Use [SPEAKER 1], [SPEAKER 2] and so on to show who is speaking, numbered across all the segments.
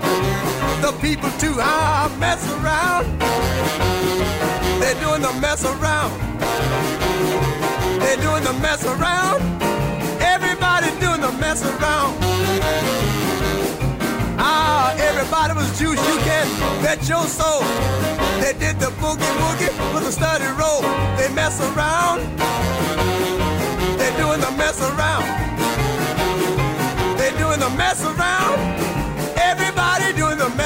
[SPEAKER 1] Jumping, the people too. Ah, mess around. They're doing the mess around. They're doing the mess around. Everybody doing the mess around. Ah, everybody was juice. You can bet your soul. They did the boogie woogie with a study roll. They mess around. They're doing the mess around. They're doing the mess around.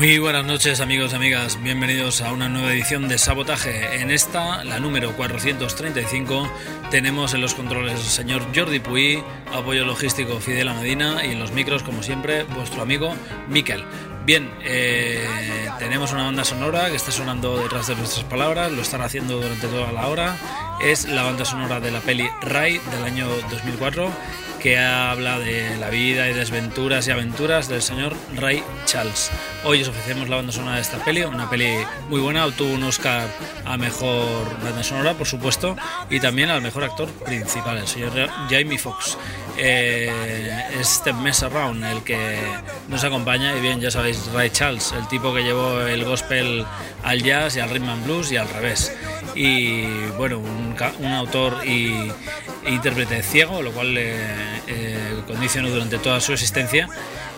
[SPEAKER 2] Muy buenas noches amigos y amigas, bienvenidos a una nueva edición de Sabotaje. En esta, la número 435, tenemos en los controles el señor Jordi Puy, apoyo logístico Fidel Medina y en los micros, como siempre, vuestro amigo Miquel. Bien, eh, tenemos una banda sonora que está sonando detrás de nuestras palabras, lo están haciendo durante toda la hora. Es la banda sonora de la peli Ray del año 2004 que habla de la vida y desventuras y aventuras del señor Ray Charles. Hoy os ofrecemos la banda sonora de esta peli, una peli muy buena, obtuvo un Oscar a mejor banda sonora, por supuesto, y también al mejor actor principal, el señor Jamie Foxx. Eh, este Mess Around el que nos acompaña, y bien, ya sabéis, Ray Charles, el tipo que llevó el gospel al jazz y al rhythm and blues y al revés. Y bueno, un, un autor y intérprete ciego, lo cual le eh, condicionó durante toda su existencia.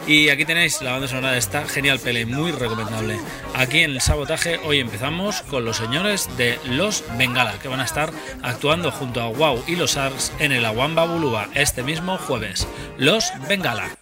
[SPEAKER 2] Y aquí tenéis la banda sonora de esta genial pele, muy recomendable. Aquí en el sabotaje hoy empezamos con los señores de Los Bengala, que van a estar actuando junto a Wow y los Arts en el Aguamba Buluba este mismo jueves. Los Bengala.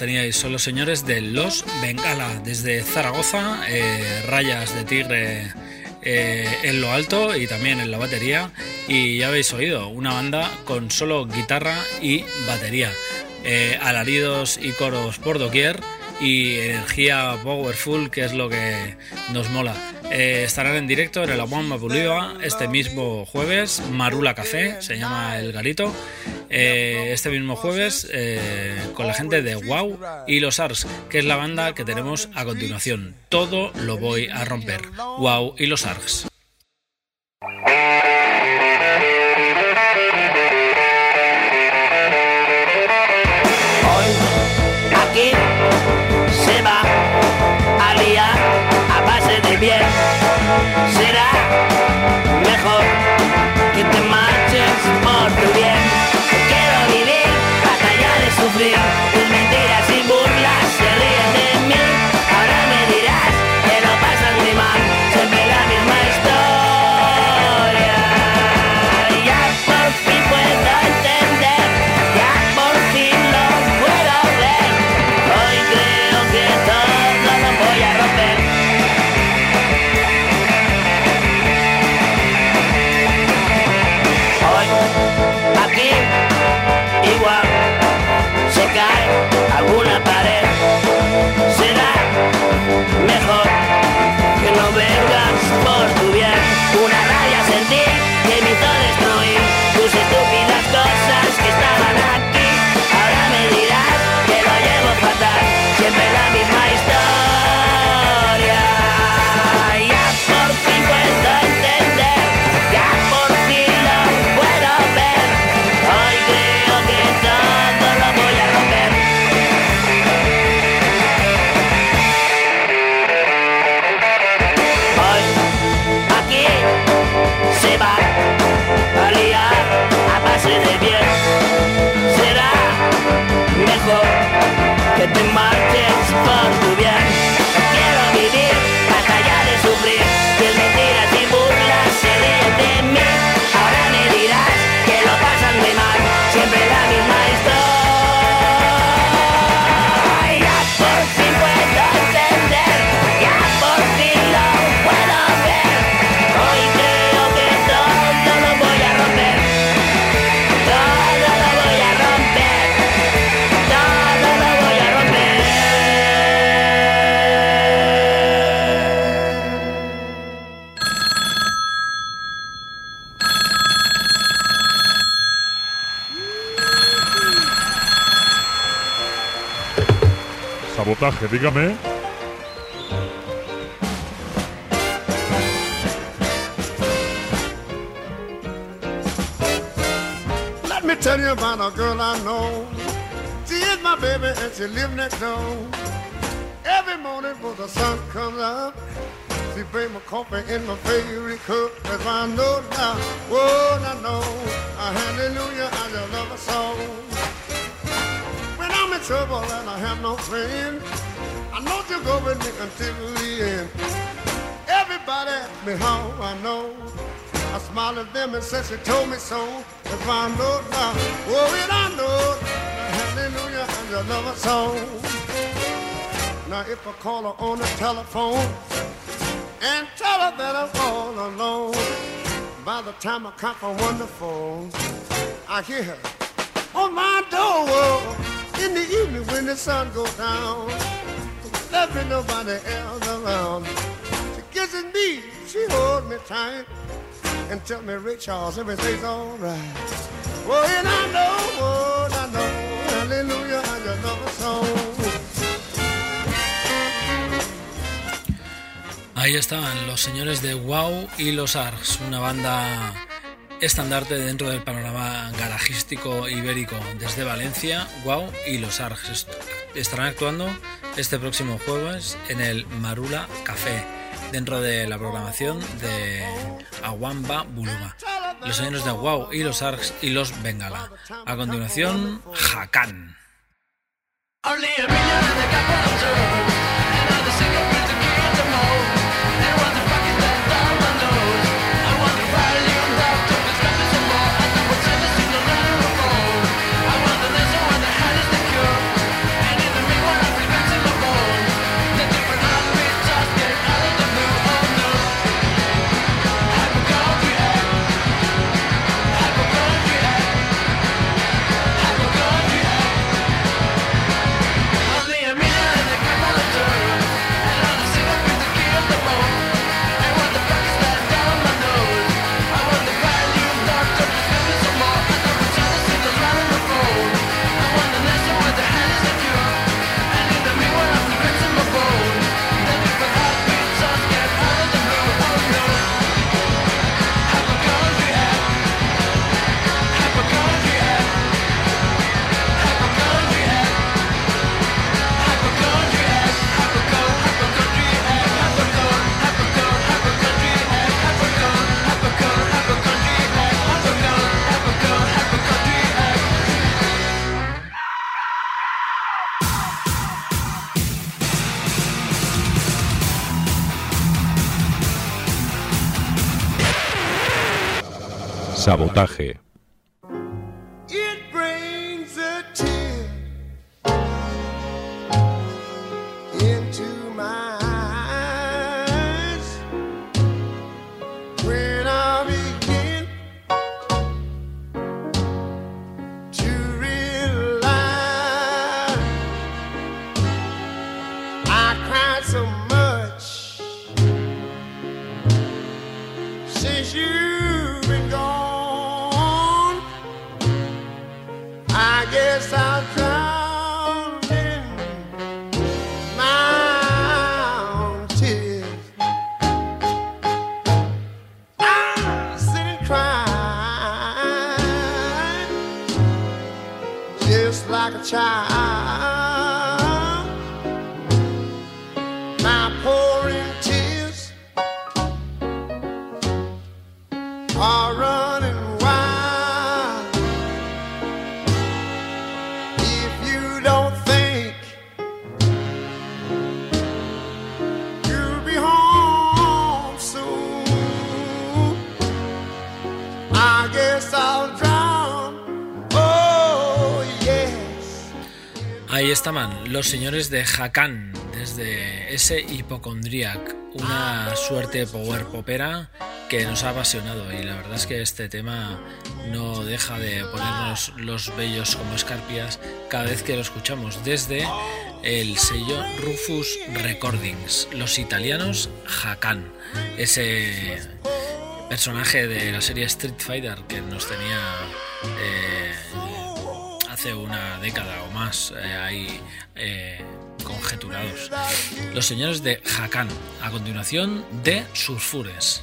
[SPEAKER 2] teníais. Son los señores de Los Bengala, desde Zaragoza, eh, rayas de tigre eh, en lo alto y también en la batería. Y ya habéis oído, una banda con solo guitarra y batería. Eh, alaridos y coros por doquier y energía powerful, que es lo que nos mola. Eh, estarán en directo en el Aguan Mapuliva este mismo jueves. Marula Café, se llama el garito. Eh, este mismo jueves eh, con la gente de Wow y los Ars, que es la banda que tenemos a continuación. Todo lo voy a romper. Wow y los Ars.
[SPEAKER 3] Aquí se va a liar a base de bien. Será
[SPEAKER 4] dígame.
[SPEAKER 1] Let me tell you about a girl I know. She is my baby and she lives next door. Every morning before the sun comes up, she bring my coffee in my favorite cup. That's why I know now, oh, I know, uh, hallelujah, I just love her so. When I'm in trouble and I have no friend. Know you'll go with me until the end. Everybody asked me how I know. I smiled at them and said she told me so. If I know now, oh, and I know, hallelujah, and another song. Now if I call her on the telephone and tell her that I'm all alone, by the time I come from wonderful, I hear her on my door in the evening when the sun goes down.
[SPEAKER 2] Ahí estaban los señores de Wow y los Args, una banda estandarte dentro del panorama garajístico ibérico. Desde Valencia, Wow y los Args estarán actuando este próximo jueves en el Marula Café dentro de la programación de Aguamba Buluba. Los señores de Wow y los Args y los Bengala. A continuación, Hakan.
[SPEAKER 4] Sabotaje.
[SPEAKER 2] Ahí estaban los señores de Hakan desde ese Hipocondriac, una suerte power popera que nos ha apasionado y la verdad es que este tema no deja de ponernos los vellos como escarpias cada vez que lo escuchamos desde el sello Rufus Recordings, los italianos Hakan, ese personaje de la serie Street Fighter que nos tenía eh, hace una década o más eh, ahí eh, conjeturados. Los señores de Hakan, a continuación de Sulfures.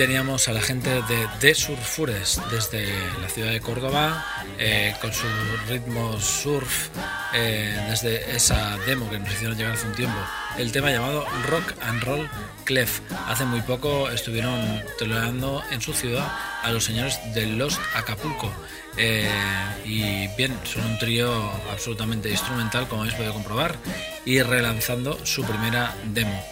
[SPEAKER 2] Teníamos a la gente de The Surfures desde la ciudad de Córdoba eh, con su ritmo surf eh, desde esa demo que nos hicieron llegar hace un tiempo. El tema llamado Rock and Roll Clef. Hace muy poco estuvieron tolerando en su ciudad a los señores de Lost Acapulco. Eh, y bien, son un trío absolutamente instrumental, como habéis podido comprobar, y relanzando su primera demo.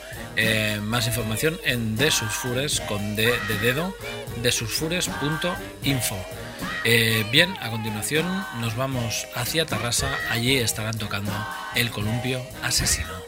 [SPEAKER 2] Eh, más información en De Sulfures con D de dedo, desulfures.info. Eh, bien, a continuación nos vamos hacia Tarrasa, allí estarán tocando el columpio asesino.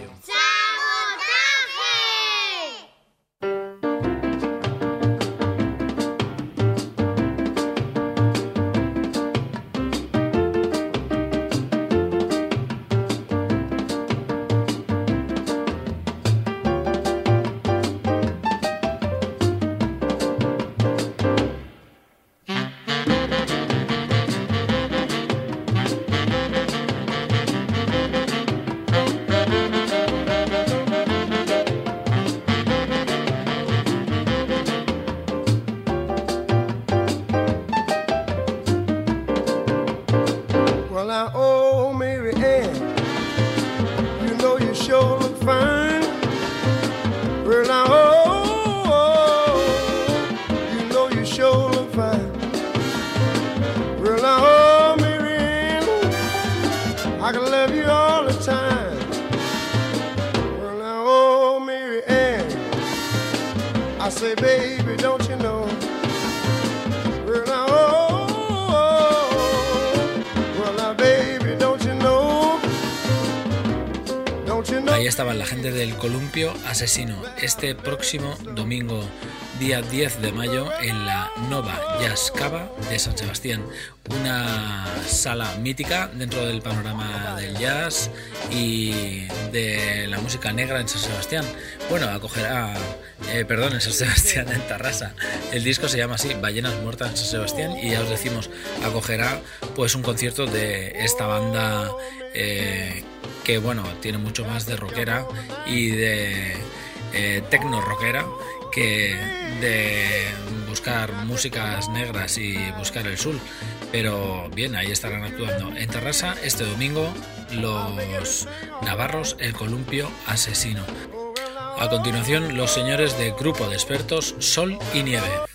[SPEAKER 2] Ahí estaban la gente del Columpio Asesino este próximo domingo, día 10 de mayo, en la Nova Jazz Cava de San Sebastián. Una sala mítica dentro del panorama del jazz y de la música negra en San Sebastián. Bueno, acogerá, eh, perdón, en San Sebastián, en Tarrasa. El disco se llama así, Ballenas Muertas en San Sebastián, y ya os decimos, acogerá pues un concierto de esta banda. Eh, que bueno, tiene mucho más de rockera y de eh, tecno rockera que de buscar músicas negras y buscar el sur. Pero bien, ahí estarán actuando en Terrassa este domingo los Navarros, el columpio asesino. A continuación, los señores de Grupo de Expertos Sol y Nieve.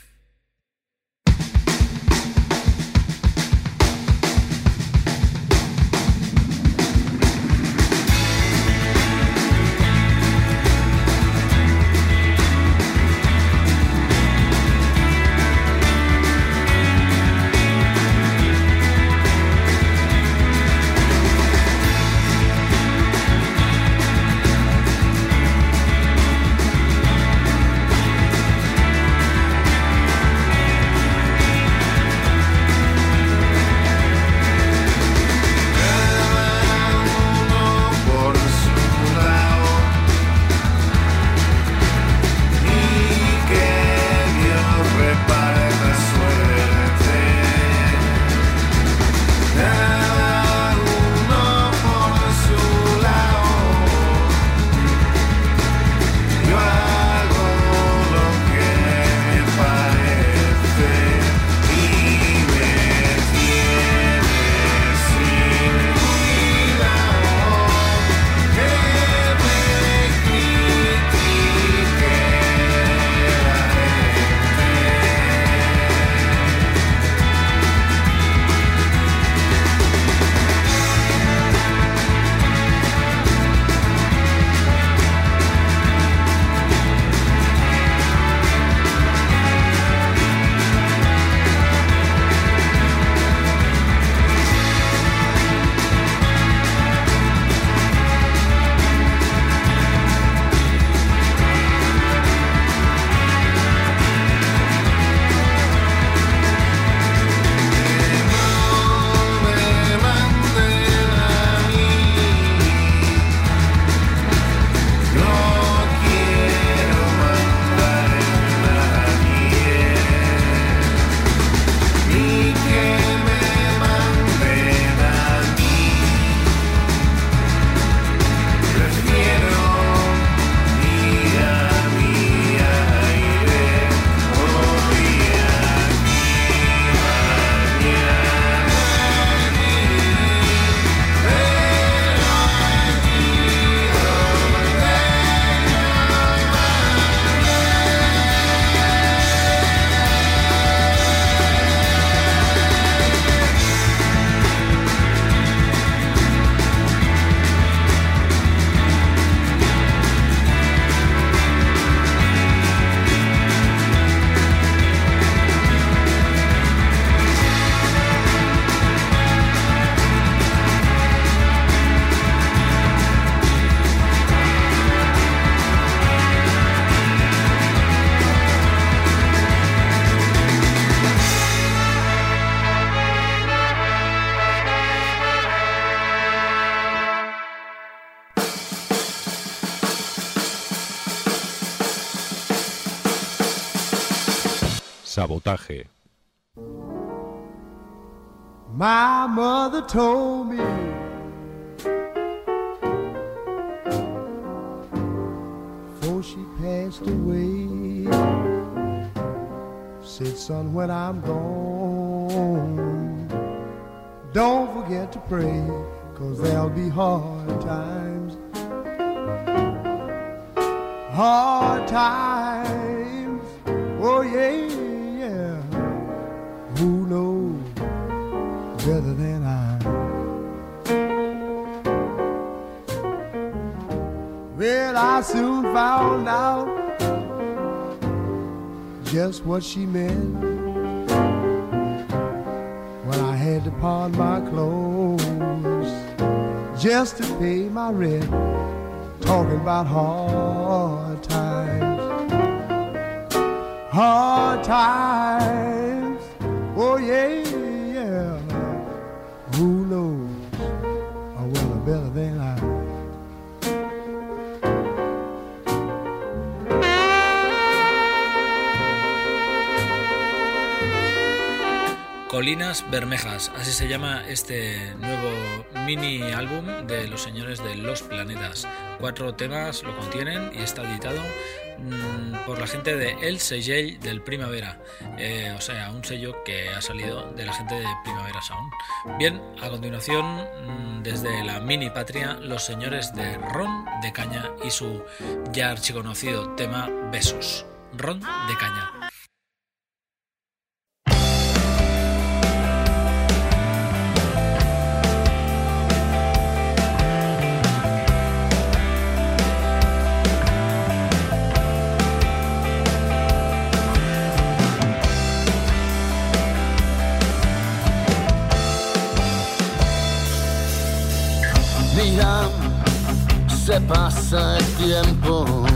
[SPEAKER 1] Well, I soon found out just what she meant when I had to pawn my clothes just to pay my rent. Talking about hard times, hard times.
[SPEAKER 2] Colinas Bermejas, así se llama este nuevo mini álbum de los señores de Los Planetas. Cuatro temas lo contienen y está editado mm, por la gente de El Segell del Primavera, eh, o sea, un sello que ha salido de la gente de Primavera Sound. Bien, a continuación, mm, desde la mini patria, los señores de Ron de Caña y su ya archiconocido tema Besos. Ron de Caña.
[SPEAKER 5] Se pasa el tiempo.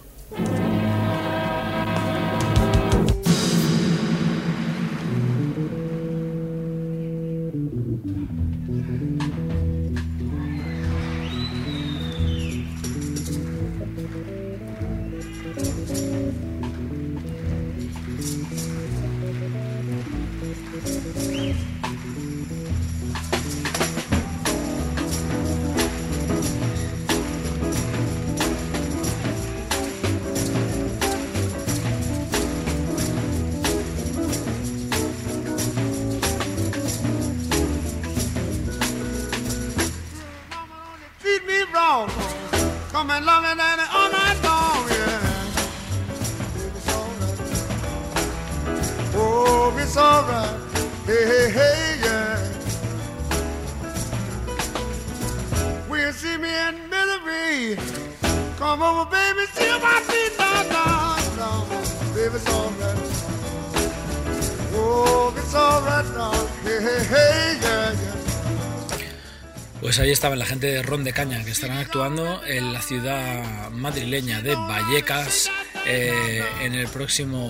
[SPEAKER 2] Pues ahí estaban la gente de Ron de Caña, que estarán actuando en la ciudad madrileña de Vallecas eh, en el próximo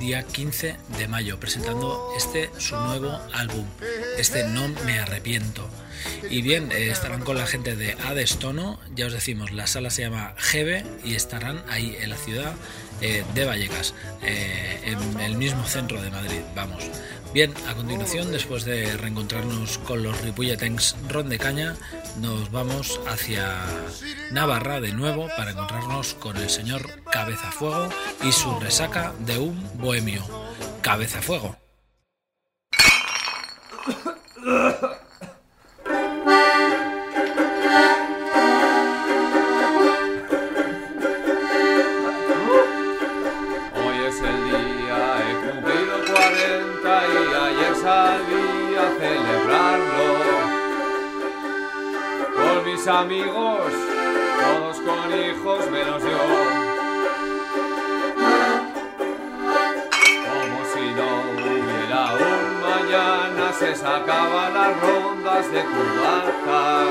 [SPEAKER 2] día 15 de mayo, presentando este su nuevo álbum, este No Me Arrepiento. Y bien, eh, estarán con la gente de Adestono, ya os decimos, la sala se llama Gebe y estarán ahí en la ciudad eh, de Vallecas, eh, en el mismo centro de Madrid, vamos. Bien, a continuación, después de reencontrarnos con los Ripolletens Ron de Caña, nos vamos hacia Navarra de nuevo para encontrarnos con el señor Cabezafuego y su resaca de un bohemio. Cabezafuego.
[SPEAKER 6] Hoy amigos, todos con hijos menos yo. Como si no hubiera un mañana, se sacaban las rondas de Cubalcar.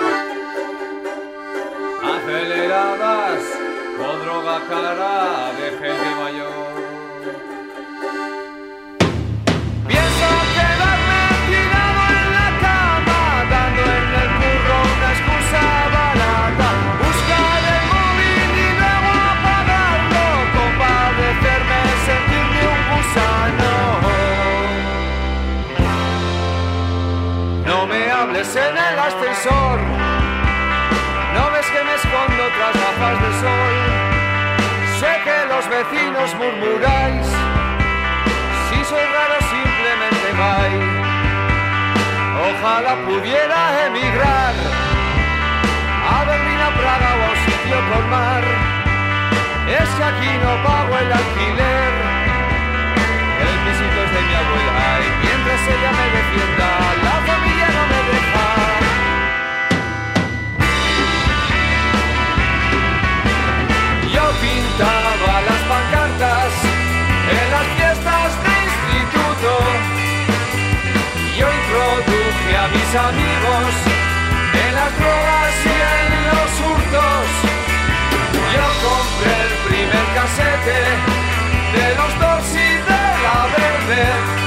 [SPEAKER 6] Aceleradas con droga cara de gente mayor. Vecinos murmuráis. Si soy raro simplemente vais. Ojalá pudiera emigrar a Berlín, a Praga o a un sitio con mar. Es que aquí no pago el alquiler. El pisito es de mi abuela y mientras ella me defienda, la familia no me deja. Mis amigos en las drogas y en los hurtos. Yo compré el primer casete de los dos y de la verde.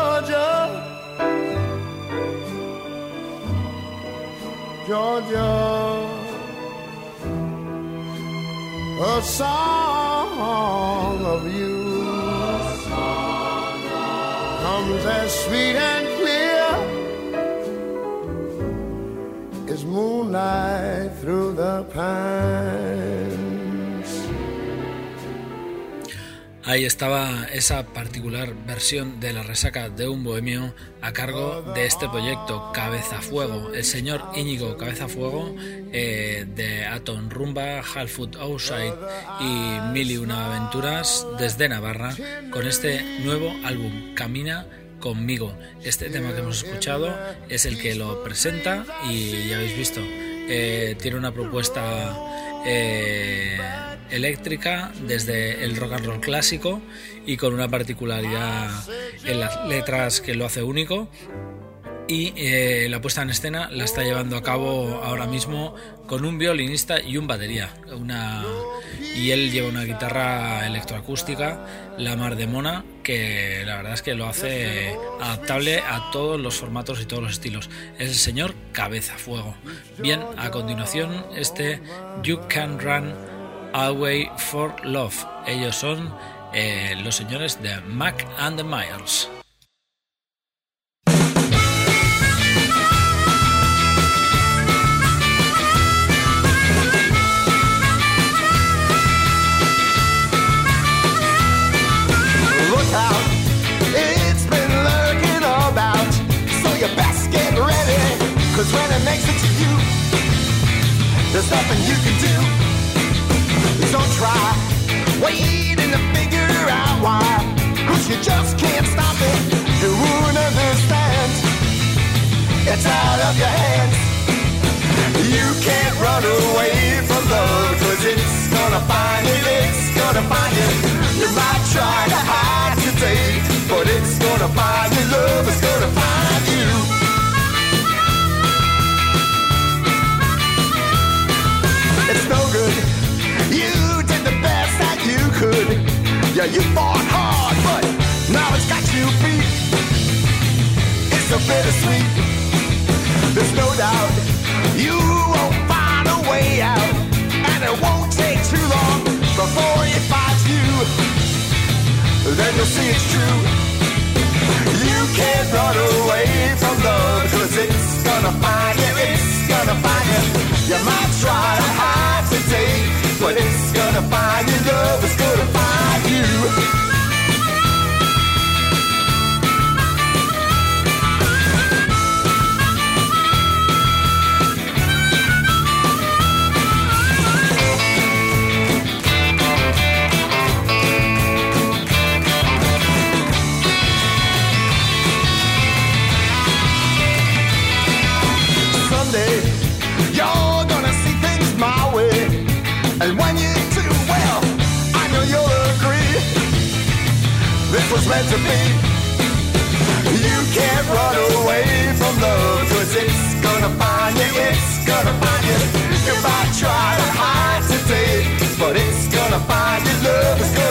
[SPEAKER 7] Georgia, a song of you comes as sweet and clear as moonlight through the pines.
[SPEAKER 2] Ahí estaba esa particular versión de la resaca de un bohemio a cargo de este proyecto Cabeza Fuego. El señor Íñigo Cabeza Fuego eh, de Atom Rumba, Half Foot Outside y Mil y una aventuras desde Navarra con este nuevo álbum Camina conmigo. Este tema que hemos escuchado es el que lo presenta y ya habéis visto, eh, tiene una propuesta eh, eléctrica desde el rock and roll clásico y con una particularidad en las letras que lo hace único. Y eh, la puesta en escena la está llevando a cabo ahora mismo con un violinista y un batería. Una y él lleva una guitarra electroacústica la mar de mona que la verdad es que lo hace adaptable a todos los formatos y todos los estilos. Es el señor cabeza fuego. Bien a continuación este You Can Run Away for Love ellos son eh, los señores de Mac and the Miles
[SPEAKER 7] Look out, it's been lurking about. So you best get when it makes it to you, there's nothing you can do. Try waiting to figure out why. Cause you just can't stop it. You won't understand. It's out of your hands. You can't run away from love. Cause it's gonna find you, it's gonna find you. You might try to hide today, but it's gonna find you. Love is gonna find you. Yeah, you fought hard, but now it's got you beat. It's so bittersweet. There's no doubt you won't find a way out, and it won't take too long before it finds you. Then you'll see it's true. Was meant to be. You can't run away from love, cause it's gonna find you, it's gonna find you. You might try to hide today, but it's gonna find you, love is gonna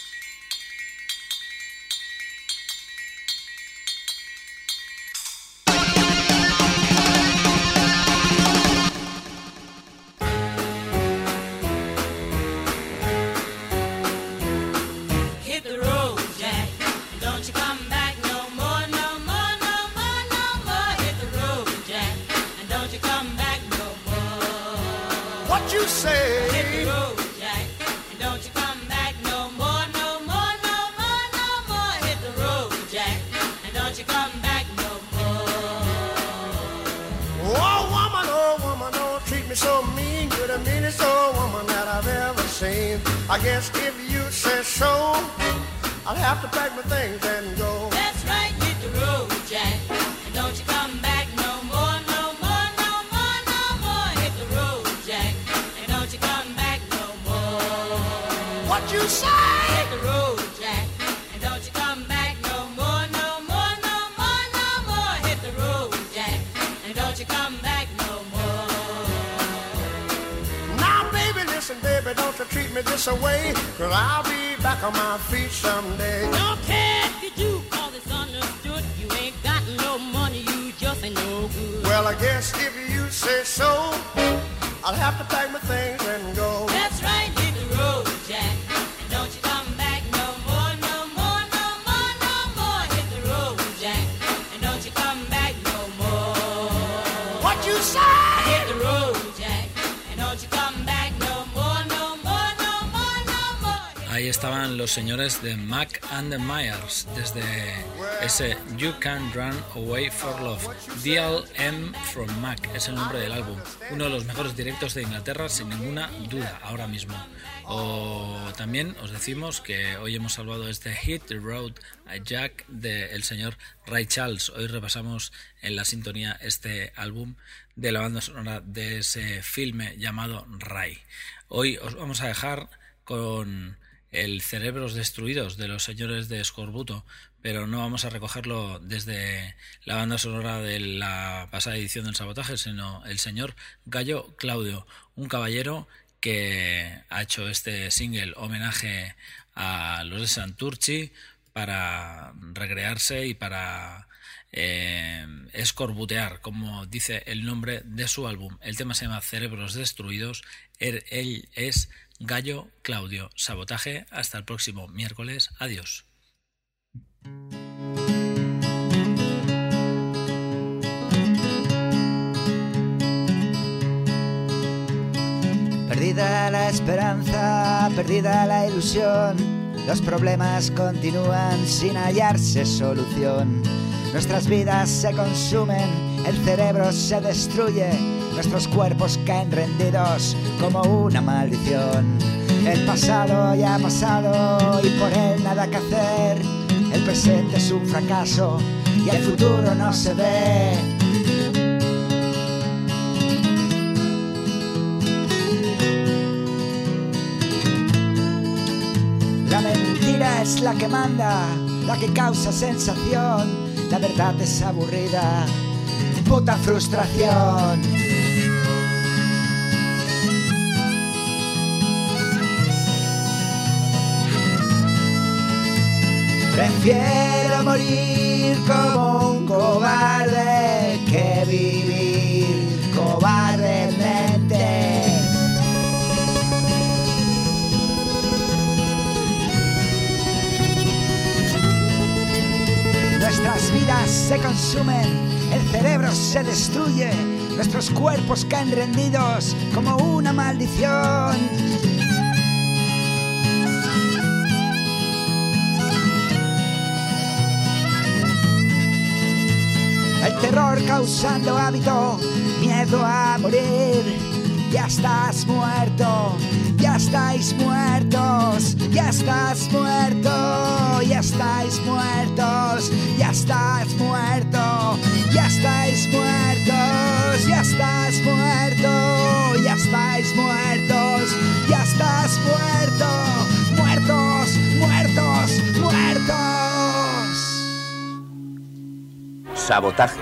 [SPEAKER 2] Señores de Mac and the Myers desde ese You Can Run Away for Love. DLM from Mac es el nombre del álbum. Uno de los mejores directos de Inglaterra sin ninguna duda ahora mismo. O también os decimos que hoy hemos salvado este Hit the Road a Jack del señor Ray Charles. Hoy repasamos en la sintonía este álbum de la banda sonora de ese filme llamado Ray. Hoy os vamos a dejar con el Cerebros Destruidos de los señores de Escorbuto, pero no vamos a recogerlo desde la banda sonora de la pasada edición del sabotaje, sino el señor Gallo Claudio, un caballero que ha hecho este single homenaje a los de Santurci para recrearse y para eh, escorbutear, como dice el nombre de su álbum. El tema se llama Cerebros Destruidos. Él, él es Gallo Claudio. Sabotaje. Hasta el próximo miércoles. Adiós.
[SPEAKER 8] Perdida la esperanza, perdida la ilusión, los problemas continúan sin hallarse solución. Nuestras vidas se consumen, el cerebro se destruye, nuestros cuerpos caen rendidos como una maldición. El pasado ya ha pasado y por él nada que hacer. El presente es un fracaso y el futuro no se ve. La mentira es la que manda, la que causa sensación. La verdad es aburrida, puta frustración. Prefiero morir como un cobarde que vivir Nuestras vidas se consumen, el cerebro se destruye, nuestros cuerpos caen rendidos como una maldición. El terror causando hábito, miedo a morir. Ya estás muerto, ya estáis muertos, ya estás muerto, ya estáis muertos, ya estás muerto, ya estáis muertos, ya estás muerto, ya estáis muertos, ya estás muerto, muertos, muertos, muertos.
[SPEAKER 9] Sabotaje.